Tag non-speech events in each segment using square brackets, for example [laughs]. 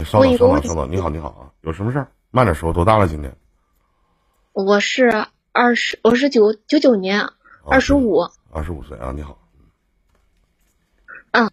稍等稍等稍等，你好你好啊，有什么事儿？慢点说，多大了今年？我是二十，我是九九九年，二十五。二十五岁啊，你好。嗯。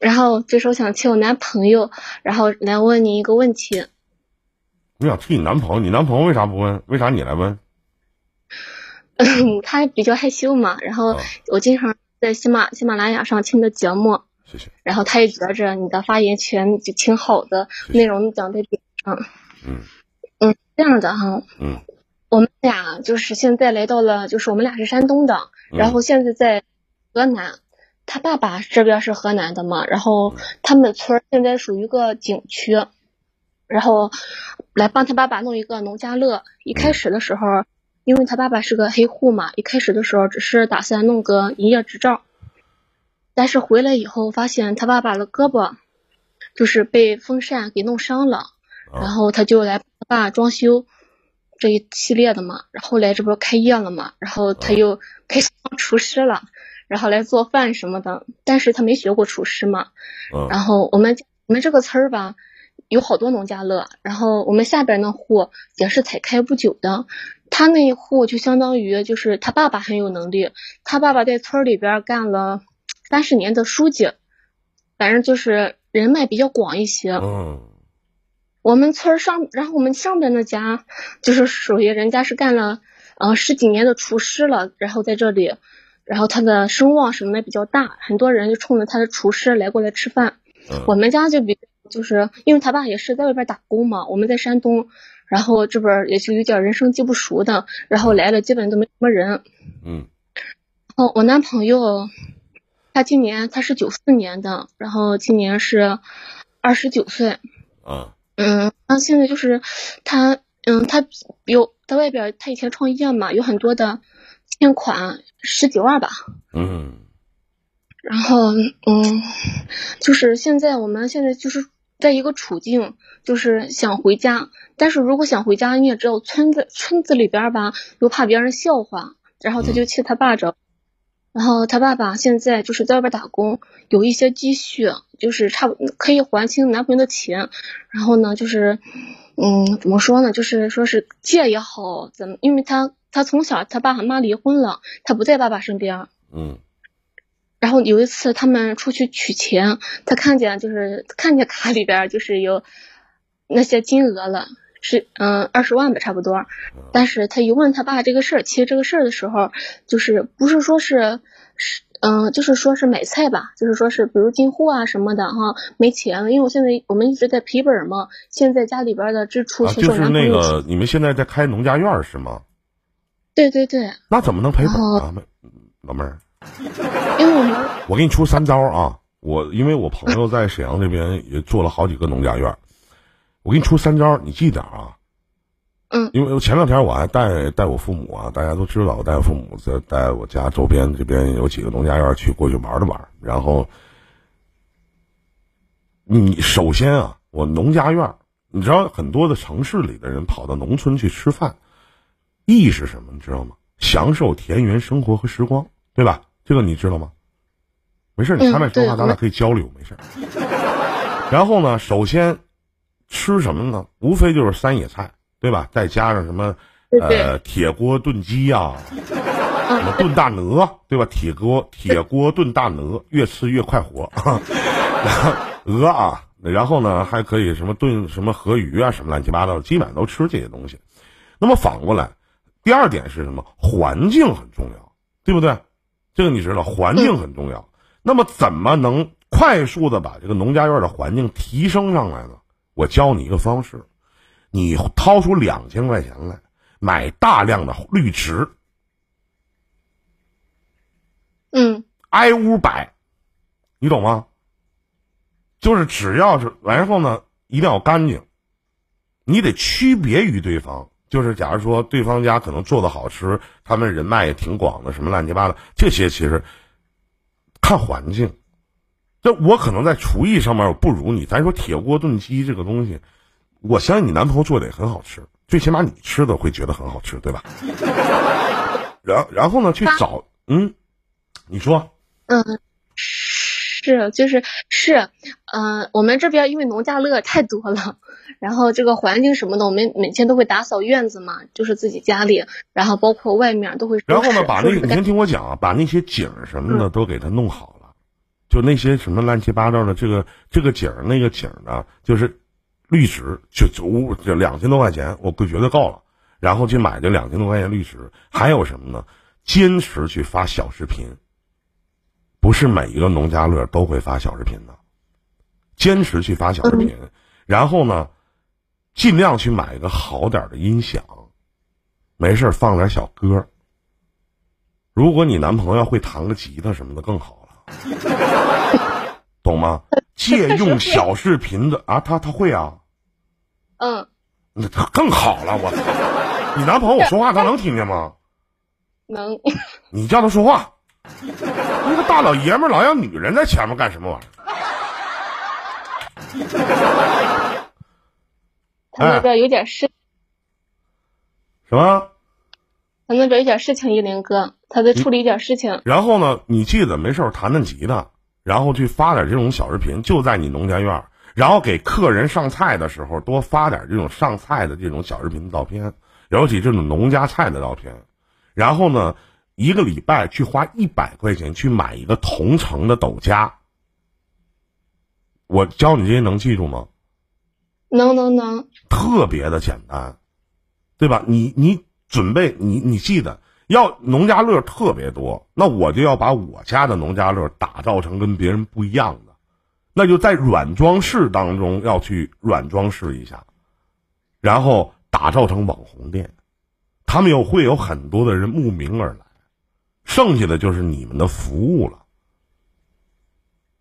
然后这时候想替我男朋友，然后来问你一个问题。你想替你男朋友？你男朋友为啥不问？为啥你来问？嗯，他比较害羞嘛。然后我经常在喜马喜马拉雅上听的节目。谢谢。然后他也觉着你的发言权就挺好的，内容讲的点上。嗯。嗯，这样的哈。嗯。我们俩就是现在来到了，就是我们俩是山东的，然后现在在河南。他爸爸这边是河南的嘛，然后他们村现在属于一个景区，然后来帮他爸爸弄一个农家乐。一开始的时候，因为他爸爸是个黑户嘛，一开始的时候只是打算弄个营业执照，但是回来以后发现他爸爸的胳膊就是被风扇给弄伤了，然后他就来他爸装修这一系列的嘛，然后来这不开业了嘛，然后他又开始当厨师了。然后来做饭什么的，但是他没学过厨师嘛。然后我们我们这个村儿吧，有好多农家乐。然后我们下边那户也是才开不久的，他那一户就相当于就是他爸爸很有能力，他爸爸在村里边干了三十年的书记，反正就是人脉比较广一些。嗯。我们村上，然后我们上边那家就是属于人家是干了呃十几年的厨师了，然后在这里。然后他的声望什么的比较大，很多人就冲着他的厨师来过来吃饭。我们家就比就是因为他爸也是在外边打工嘛，我们在山东，然后这边也就有点人生地不熟的，然后来了基本都没什么人。嗯。然后我男朋友，他今年他是九四年的，然后今年是二十九岁。嗯。嗯，那现在就是他，嗯，他有在外边，他以前创业嘛，有很多的。欠款十几万吧，嗯，然后嗯，就是现在我们现在就是在一个处境，就是想回家，但是如果想回家，你也知道村子村子里边吧，又怕别人笑话，然后他就去他爸着，然后他爸爸现在就是在外边打工，有一些积蓄，就是差不可以还清男朋友的钱，然后呢，就是嗯，怎么说呢，就是说是借也好，怎么，因为他。他从小他爸和妈离婚了，他不在爸爸身边。嗯。然后有一次他们出去取钱，他看见就是看见卡里边就是有那些金额了，是嗯二十万吧差不多。但是他一问他爸这个事儿，其实这个事儿的时候，就是不是说是是嗯就是说是买菜吧，就是说是比如进货啊什么的哈，没钱了。因为我现在我们一直在赔本嘛，现在家里边的支出就是那个你们现在在开农家院是吗？对对对，那怎么能赔本啊，老妹儿？因为我们我给你出三招啊！我因为我朋友在沈阳这边也做了好几个农家院，我给你出三招，你记点啊。嗯。因为我前两天我还带带我父母啊，大家都知道我带我父母在带我家周边这边有几个农家院去过去玩了玩，然后你首先啊，我农家院，你知道很多的城市里的人跑到农村去吃饭。意义是什么？你知道吗？享受田园生活和时光，对吧？这个你知道吗？没事，你开麦说话，咱俩可以交流，没事。[laughs] 然后呢，首先吃什么呢？无非就是山野菜，对吧？再加上什么呃铁锅炖鸡呀，什么炖大鹅，对吧？铁锅铁锅炖大鹅，越吃越快活。[laughs] 鹅啊，然后呢还可以什么炖什么河鱼啊，什么乱七八糟，基本上都吃这些东西。那么反过来。第二点是什么？环境很重要，对不对？这个你知道，环境很重要。那么，怎么能快速的把这个农家院的环境提升上来呢？我教你一个方式，你掏出两千块钱来，买大量的绿植，嗯，挨屋摆，你懂吗？就是只要是，然后呢，一定要干净，你得区别于对方。就是，假如说对方家可能做的好吃，他们人脉也挺广的，什么乱七八糟，这些其实看环境。这我可能在厨艺上面我不如你，咱说铁锅炖鸡这个东西，我相信你男朋友做的也很好吃，最起码你吃的会觉得很好吃，对吧？[laughs] 然然后呢，去找嗯，你说嗯，是，就是是，嗯，我们这边因为农家乐太多了，然后这个环境什么的，我们每天都会打扫院子嘛，就是自己家里，然后包括外面都会。然后呢，把那你先听我讲啊，把那些景什么的都给它弄好了，就那些什么乱七八糟的这个这个景那个景呢，就是绿植，就就就两千多块钱，我觉得够了。然后去买这两千多块钱绿植，还有什么呢？坚持去发小视频。不是每一个农家乐都会发小视频的，坚持去发小视频，然后呢，尽量去买一个好点的音响，没事放点小歌。如果你男朋友会弹个吉他什么的更好了，懂吗？[laughs] 借用小视频的啊，他他会啊，嗯，那他更好了。我，你男朋友我说话他能听见吗？能。你叫他说话。一个大老爷们儿老让女人在前面干什么玩意儿？他那边有点事。什么？他那边有点事情，一林哥，他在处理一点事情。然后呢，你记得没事弹弹吉他，然后去发点这种小视频，就在你农家院，然后给客人上菜的时候多发点这种上菜的这种小视频照片，尤其这种农家菜的照片。然后呢？一个礼拜去花一百块钱去买一个同城的抖加，我教你这些能记住吗？能能能，特别的简单，对吧？你你准备你你记得要农家乐特别多，那我就要把我家的农家乐打造成跟别人不一样的，那就在软装饰当中要去软装饰一下，然后打造成网红店，他们又会有很多的人慕名而来。剩下的就是你们的服务了，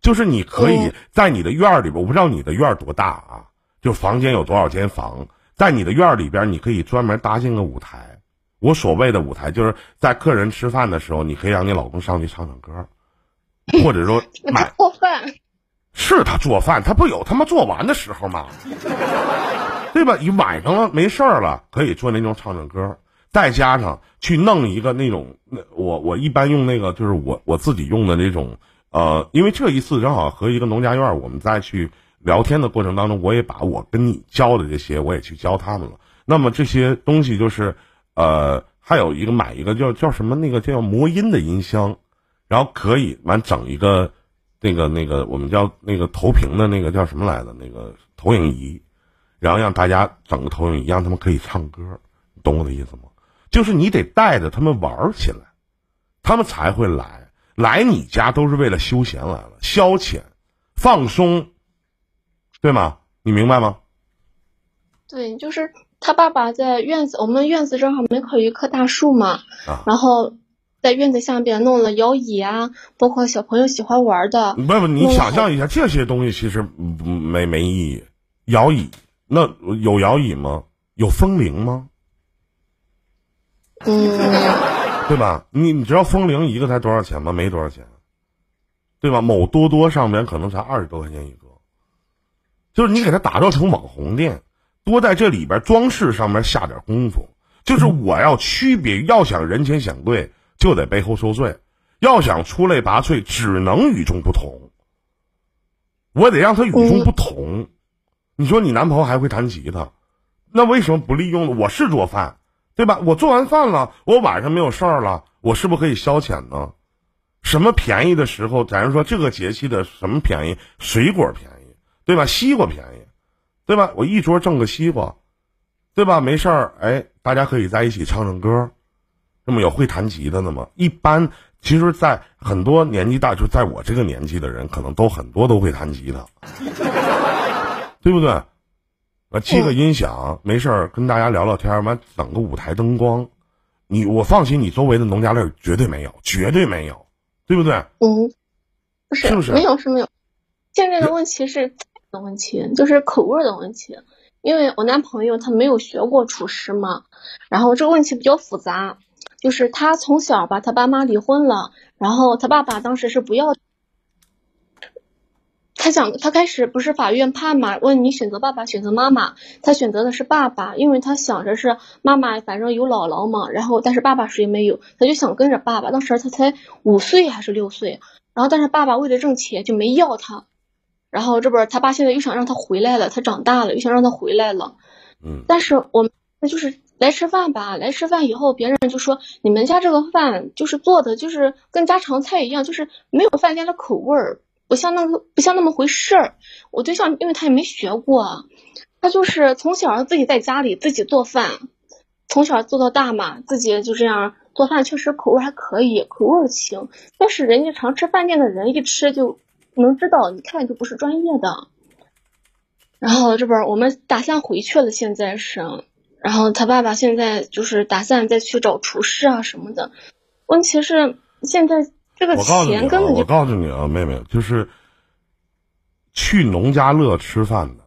就是你可以在你的院里边，我不知道你的院多大啊，就房间有多少间房，在你的院里边，你可以专门搭建个舞台。我所谓的舞台，就是在客人吃饭的时候，你可以让你老公上去唱唱歌，或者说 [laughs] 买做饭，是他做饭，他不有他妈做完的时候吗？对吧？你晚上了没事儿了，可以做那种唱唱歌。再加上去弄一个那种，那我我一般用那个就是我我自己用的那种，呃，因为这一次正好和一个农家院，我们再去聊天的过程当中，我也把我跟你教的这些，我也去教他们了。那么这些东西就是，呃，还有一个买一个叫叫什么那个叫魔音的音箱，然后可以完整一个那个那个我们叫那个投屏的那个叫什么来的那个投影仪，然后让大家整个投影仪让他们可以唱歌，懂我的意思吗？就是你得带着他们玩起来，他们才会来。来你家都是为了休闲来了，消遣、放松，对吗？你明白吗？对，就是他爸爸在院子，我们院子正好门口有一棵大树嘛，然后在院子下边弄了摇椅啊，包括小朋友喜欢玩的。不不，你想象一下，这些东西其实没没意义。摇椅，那有摇椅吗？有风铃吗？嗯，对吧？你你知道风铃一个才多少钱吗？没多少钱，对吧？某多多上面可能才二十多块钱一个，就是你给它打造成网红店，多在这里边装饰上面下点功夫。就是我要区别，要想人前显贵，就得背后受罪；要想出类拔萃，只能与众不同。我得让他与众不同。你说你男朋友还会弹吉他，那为什么不利用？我是做饭。对吧？我做完饭了，我晚上没有事儿了，我是不是可以消遣呢？什么便宜的时候，咱说这个节气的什么便宜？水果便宜，对吧？西瓜便宜，对吧？我一桌挣个西瓜，对吧？没事儿，哎，大家可以在一起唱唱歌。那么有会弹吉他的吗？一般，其实，在很多年纪大，就在我这个年纪的人，可能都很多都会弹吉他，[laughs] 对不对？啊，接个音响，没事儿跟大家聊聊天完整个舞台灯光，你我放心，你周围的农家乐绝对没有，绝对没有，对不对？嗯，不是，是不是？没有是没有。现在的问题是的问题，就是口味的问题。因为我男朋友他没有学过厨师嘛，然后这个问题比较复杂，就是他从小吧，他爸妈离婚了，然后他爸爸当时是不要。他想，他开始不是法院判嘛？问你选择爸爸，选择妈妈。他选择的是爸爸，因为他想着是妈妈，反正有姥姥嘛。然后，但是爸爸谁也没有，他就想跟着爸爸。当时他才五岁还是六岁，然后但是爸爸为了挣钱就没要他，然后这不他爸现在又想让他回来了，他长大了又想让他回来了，嗯，但是我们那就是来吃饭吧，来吃饭以后别人就说你们家这个饭就是做的就是跟家常菜一样，就是没有饭店的口味儿，不像那个不像那么回事儿。我对象因为他也没学过，他就是从小自己在家里自己做饭。从小做到大嘛，自己就这样做饭，确实口味还可以，口味行。但是人家常吃饭店的人一吃就能知道，一看就不是专业的。然后这边我们打算回去了，现在是，然后他爸爸现在就是打算再去找厨师啊什么的。问题是现在这个钱根本就……我告诉你啊，妹妹，就是去农家乐吃饭的，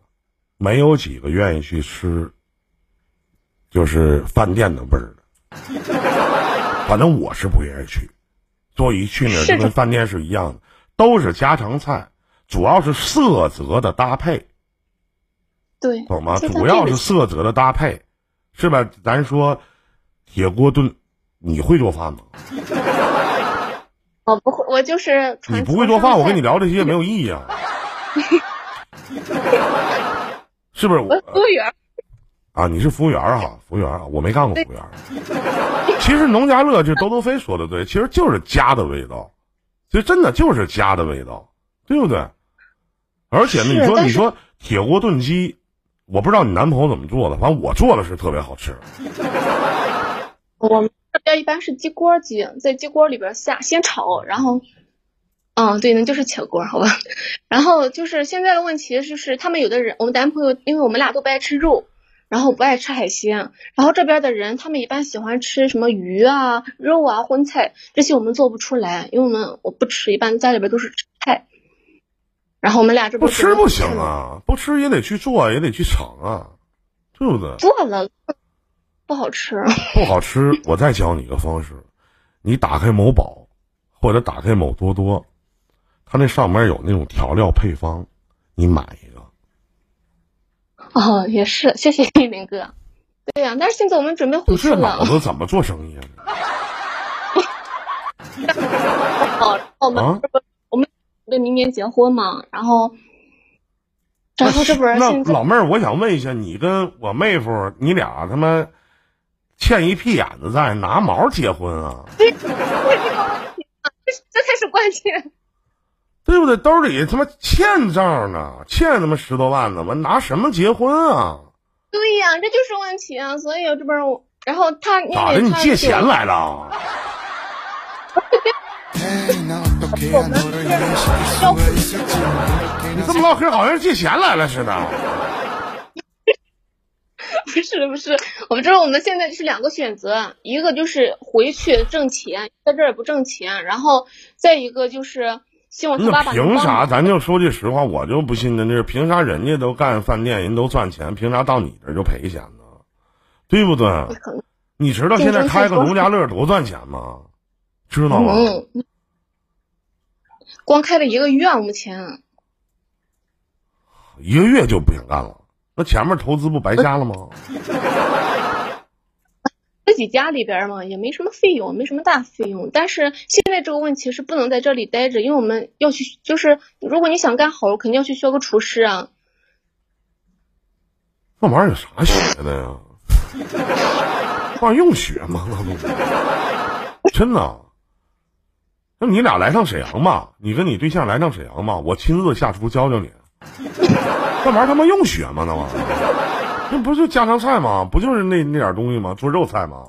没有几个愿意去吃。就是饭店的味儿的，[laughs] 反正我是不愿意去。所以一去那就跟饭店是一样的，都是家常菜，主要是色泽的搭配。对，懂吗？主要是色泽的搭配，是吧？咱说铁锅炖，你会做饭吗？[laughs] 我不会，我就是你不会做饭，我跟你聊这些没有意义啊。[laughs] 是不是？我服务员。啊，你是服务员哈，服务员啊，我没干过服务员。其实农家乐，就兜兜飞说的对，其实就是家的味道，其实真的就是家的味道，对不对？而且呢，你说你说铁锅炖鸡，我不知道你男朋友怎么做的，反正我做的是特别好吃。[laughs] 我们这边一般是鸡锅鸡，在鸡锅里边下先炒，然后，嗯，对，那就是铁锅，好吧。[laughs] 然后就是现在的问题就是，他们有的人，我们男朋友，因为我们俩都不爱吃肉。然后不爱吃海鲜，然后这边的人他们一般喜欢吃什么鱼啊、肉啊、荤菜这些我们做不出来，因为我们我不吃，一般家里边都是吃菜。然后我们俩这不吃不行啊，不吃也得去做，也得去尝啊，对不对？做了不好吃，[laughs] 不好吃。我再教你一个方式，你打开某宝或者打开某多多，它那上面有那种调料配方，你买。哦，也是，谢谢一林哥。对呀，但是现在我们准备回去了。脑子怎么做生意啊？[laughs] 哦，我们我们为明年结婚嘛，然后，然后这不是那老妹儿，我想问一下，你跟我妹夫，你俩他妈欠一屁眼子债，拿毛结婚啊？这 [laughs] 这才是关键。对不对？兜里他妈欠账呢，欠他妈十多万呢，我拿什么结婚啊？对呀，这就是问题啊！所以这边我，然后他咋的？你借钱来了？[laughs] 你这么唠嗑，好像借钱来了似的。[laughs] 不是不是，我们这我们现在是两个选择，一个就是回去挣钱，在这儿也不挣钱，然后再一个就是。那凭啥？咱就说句实话，我就不信那是凭啥？人家都干饭店，人都赚钱，凭啥到你这就赔钱呢？对不对？你知道现在开个农家乐多赚钱吗？知道吗？光开了一个月，目前一个月就不想干了，那前面投资不白瞎了吗？自己家里边嘛，也没什么费用，没什么大费用。但是现在这个问题是不能在这里待着，因为我们要去，就是如果你想干好，肯定要去学个厨师啊。那玩意儿有啥学的呀？那用学吗？那不真的？那你俩来趟沈阳吧，你跟你对象来趟沈阳吧，我亲自下厨教教你。那玩意儿他妈用学吗？那玩意儿？那不就家常菜吗？不就是那那点东西吗？做肉菜吗？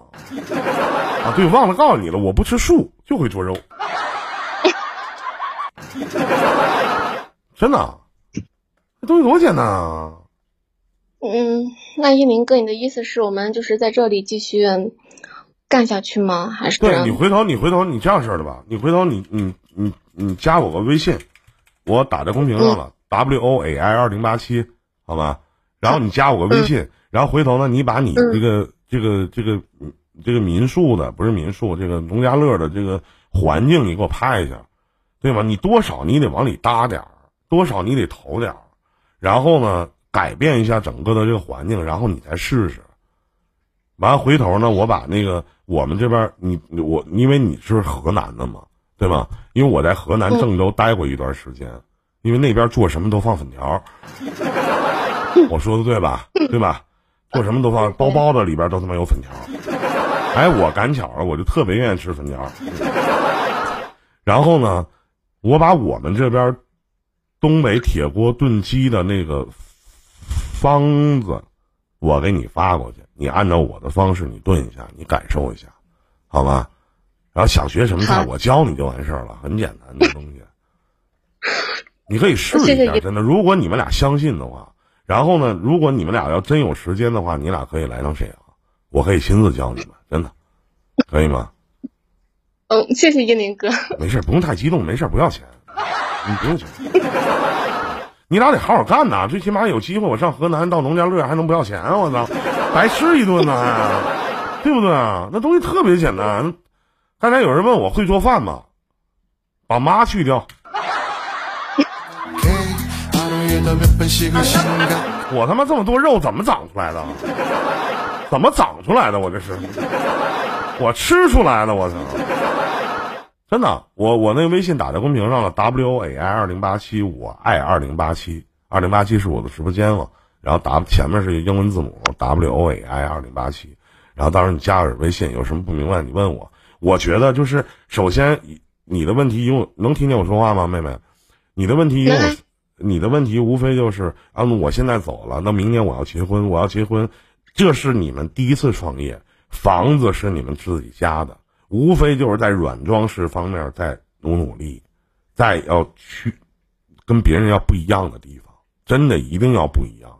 啊，对，忘了告诉你了，我不吃素，就会做肉。真的，这东西多简单啊！嗯，那一鸣哥，你的意思是我们就是在这里继续干下去吗？还是？对你回头，你回头，你这样式的吧？你回头，你你你你加我个微信，我打在公屏上了，W O A I 二零八七，好吧？然后你加我个微信，然后回头呢，你把你这个这个这个这个民宿的不是民宿，这个农家乐的这个环境你给我拍一下，对吧？你多少你得往里搭点儿，多少你得投点儿，然后呢改变一下整个的这个环境，然后你再试试。完回头呢，我把那个我们这边你我因为你是河南的嘛，对吧？因为我在河南郑州待过一段时间，因为那边做什么都放粉条。[laughs] 我说的对吧？对吧？做什么都放包包的里边都他妈有粉条。哎，我赶巧了，我就特别愿意吃粉条。然后呢，我把我们这边东北铁锅炖鸡的那个方子，我给你发过去，你按照我的方式你炖一下，你感受一下，好吗？然后想学什么菜，我教你就完事儿了，很简单的东西。你可以试一下，真的。如果你们俩相信的话，然后呢，如果你们俩要真有时间的话，你俩可以来趟沈阳，我可以亲自教你们，真的，可以吗？嗯，谢谢英林哥。[laughs] 没事，不用太激动，没事，不要钱，你不用钱。你俩得好好干呐，最起码有机会，我上河南到农家乐还能不要钱？我操，白吃一顿呢，对不对？那东西特别简单。刚才有人问我会做饭吗？把妈去掉。我他妈这么多肉怎么长出来的？怎么长出来的？我这是，我吃出来的。我操！真的，我我那个微信打在公屏上了，W A I 二零八七，我爱二零八七，二零八七是我的直播间嘛。然后打前面是一个英文字母 W O A I 二零八七，然后到时候你加我微信，有什么不明白你问我。我觉得就是首先，你的问题，因为能听见我说话吗，妹妹？你的问题，因为你的问题无非就是啊，我现在走了，那明年我要结婚，我要结婚，这是你们第一次创业，房子是你们自己家的，无非就是在软装饰方面再努努力，再要去跟别人要不一样的地方，真的一定要不一样，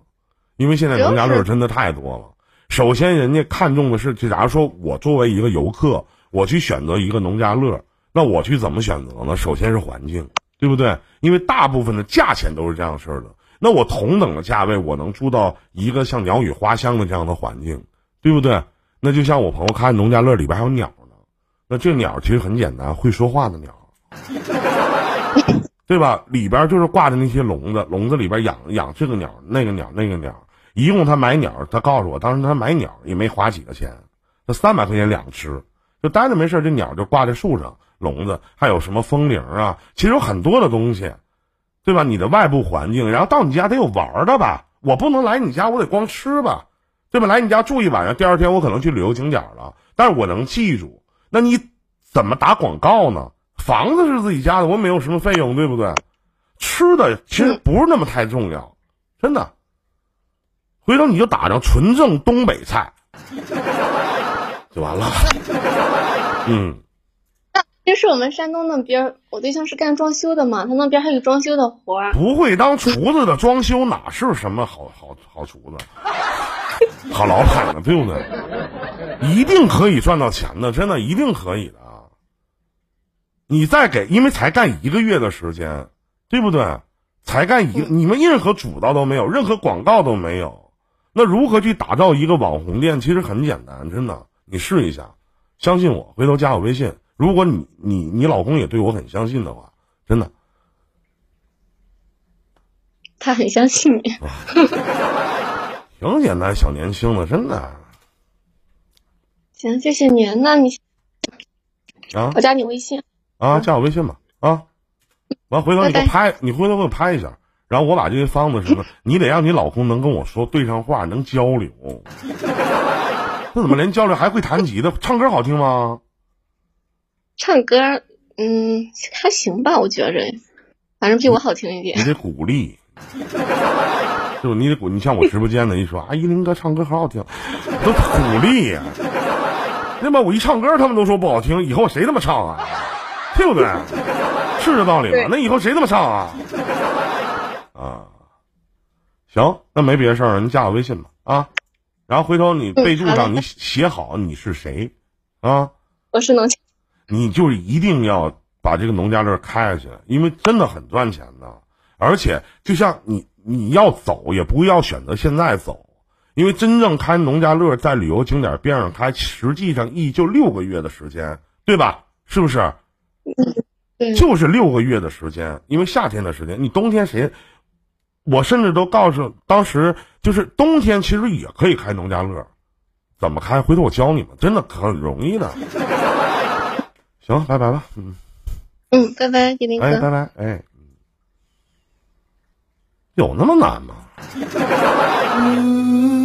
因为现在农家乐真的太多了。首先，人家看重的是，就假如说我作为一个游客。我去选择一个农家乐，那我去怎么选择呢？首先是环境，对不对？因为大部分的价钱都是这样式儿的。那我同等的价位，我能住到一个像鸟语花香的这样的环境，对不对？那就像我朋友看农家乐里边还有鸟呢，那这鸟其实很简单，会说话的鸟，[laughs] 对吧？里边就是挂着那些笼子，笼子里边养养这个鸟、那个鸟、那个鸟。一共他买鸟，他告诉我，当时他买鸟也没花几个钱，那三百块钱两只。就待着没事，这鸟就挂在树上，笼子还有什么风铃啊？其实有很多的东西，对吧？你的外部环境，然后到你家得有玩的吧？我不能来你家，我得光吃吧，对吧？来你家住一晚上，第二天我可能去旅游景点了，但是我能记住。那你怎么打广告呢？房子是自己家的，我没有什么费用，对不对？吃的其实不是那么太重要，真的。回头你就打上纯正东北菜。[laughs] 就完了，嗯。那其实我们山东那边，我对象是干装修的嘛，他那边还有装修的活儿。不会当厨子的装修哪是什么好好好厨子，好老板呢？对不对？一定可以赚到钱的，真的一定可以的。你再给，因为才干一个月的时间，对不对？才干一，你们任何主导都没有，任何广告都没有，那如何去打造一个网红店？其实很简单，真的。你试一下，相信我，回头加我微信。如果你你你老公也对我很相信的话，真的，他很相信你，[laughs] 挺简单，小年轻的，真的。行，谢谢你。那你啊，我加你微信啊，加我微信吧啊。完，回头你给我拍，你回头给我拍一下，然后我把这些方子什么，你得让你老公能跟我说对上话，能交流。那怎么连交流还会弹吉他？唱歌好听吗？唱歌，嗯，还行吧，我觉着，反正比我好听一点。你得鼓励，就你得鼓，你像我直播间的一说，啊，依林哥唱歌好好听，都鼓励呀。那么我一唱歌，他们都说不好听，以后谁他妈唱啊？对不对？是这道理吗？那以后谁他妈唱啊？啊，行，那没别的事儿，你加我微信吧，啊。然后回头你备注上你写好你是谁，啊，我是农，你就一定要把这个农家乐开下去，因为真的很赚钱的。而且就像你你要走也不要选择现在走，因为真正开农家乐在旅游景点边上开，实际上一就六个月的时间，对吧？是不是？就是六个月的时间，因为夏天的时间，你冬天谁？我甚至都告诉当时，就是冬天其实也可以开农家乐，怎么开？回头我教你们，真的很容易的。行，拜拜吧，嗯，嗯，拜拜，给林哥，哎，拜拜，哎，有那么难吗？嗯。